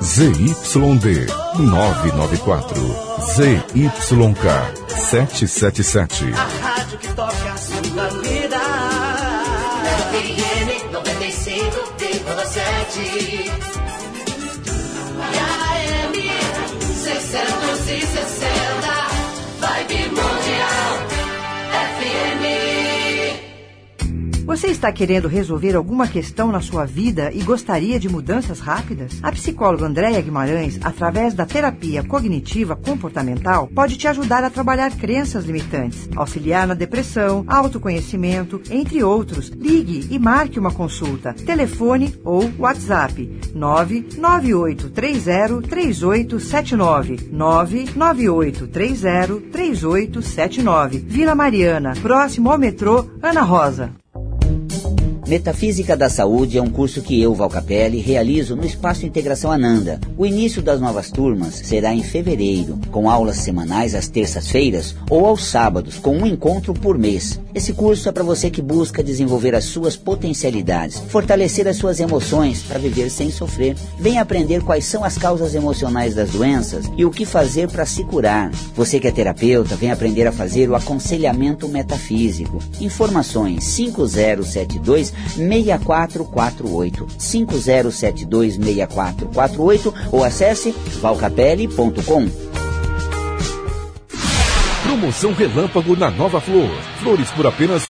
[SPEAKER 2] ZYD 994. ZYK 777.
[SPEAKER 3] A rádio que toca a sua vida. FM 95,7. E AM 660.
[SPEAKER 4] Você está querendo resolver alguma questão na sua vida e gostaria de mudanças rápidas? A psicóloga Andréia Guimarães, através da terapia cognitiva comportamental, pode te ajudar a trabalhar crenças limitantes, auxiliar na depressão, autoconhecimento, entre outros. Ligue e marque uma consulta. Telefone ou WhatsApp 998303879 998303879 Vila Mariana, próximo ao metrô Ana Rosa.
[SPEAKER 5] Metafísica da Saúde é um curso que eu, Valcapelli, realizo no Espaço Integração Ananda. O início das novas turmas será em fevereiro, com aulas semanais às terças-feiras ou aos sábados, com um encontro por mês. Esse curso é para você que busca desenvolver as suas potencialidades, fortalecer as suas emoções para viver sem sofrer. Venha aprender quais são as causas emocionais das doenças e o que fazer para se curar. Você que é terapeuta, vem aprender a fazer o aconselhamento metafísico. Informações 5072 6448 5072 6448 ou acesse valcapelli.com.
[SPEAKER 2] Promoção Relâmpago na Nova Flor. Flores por apenas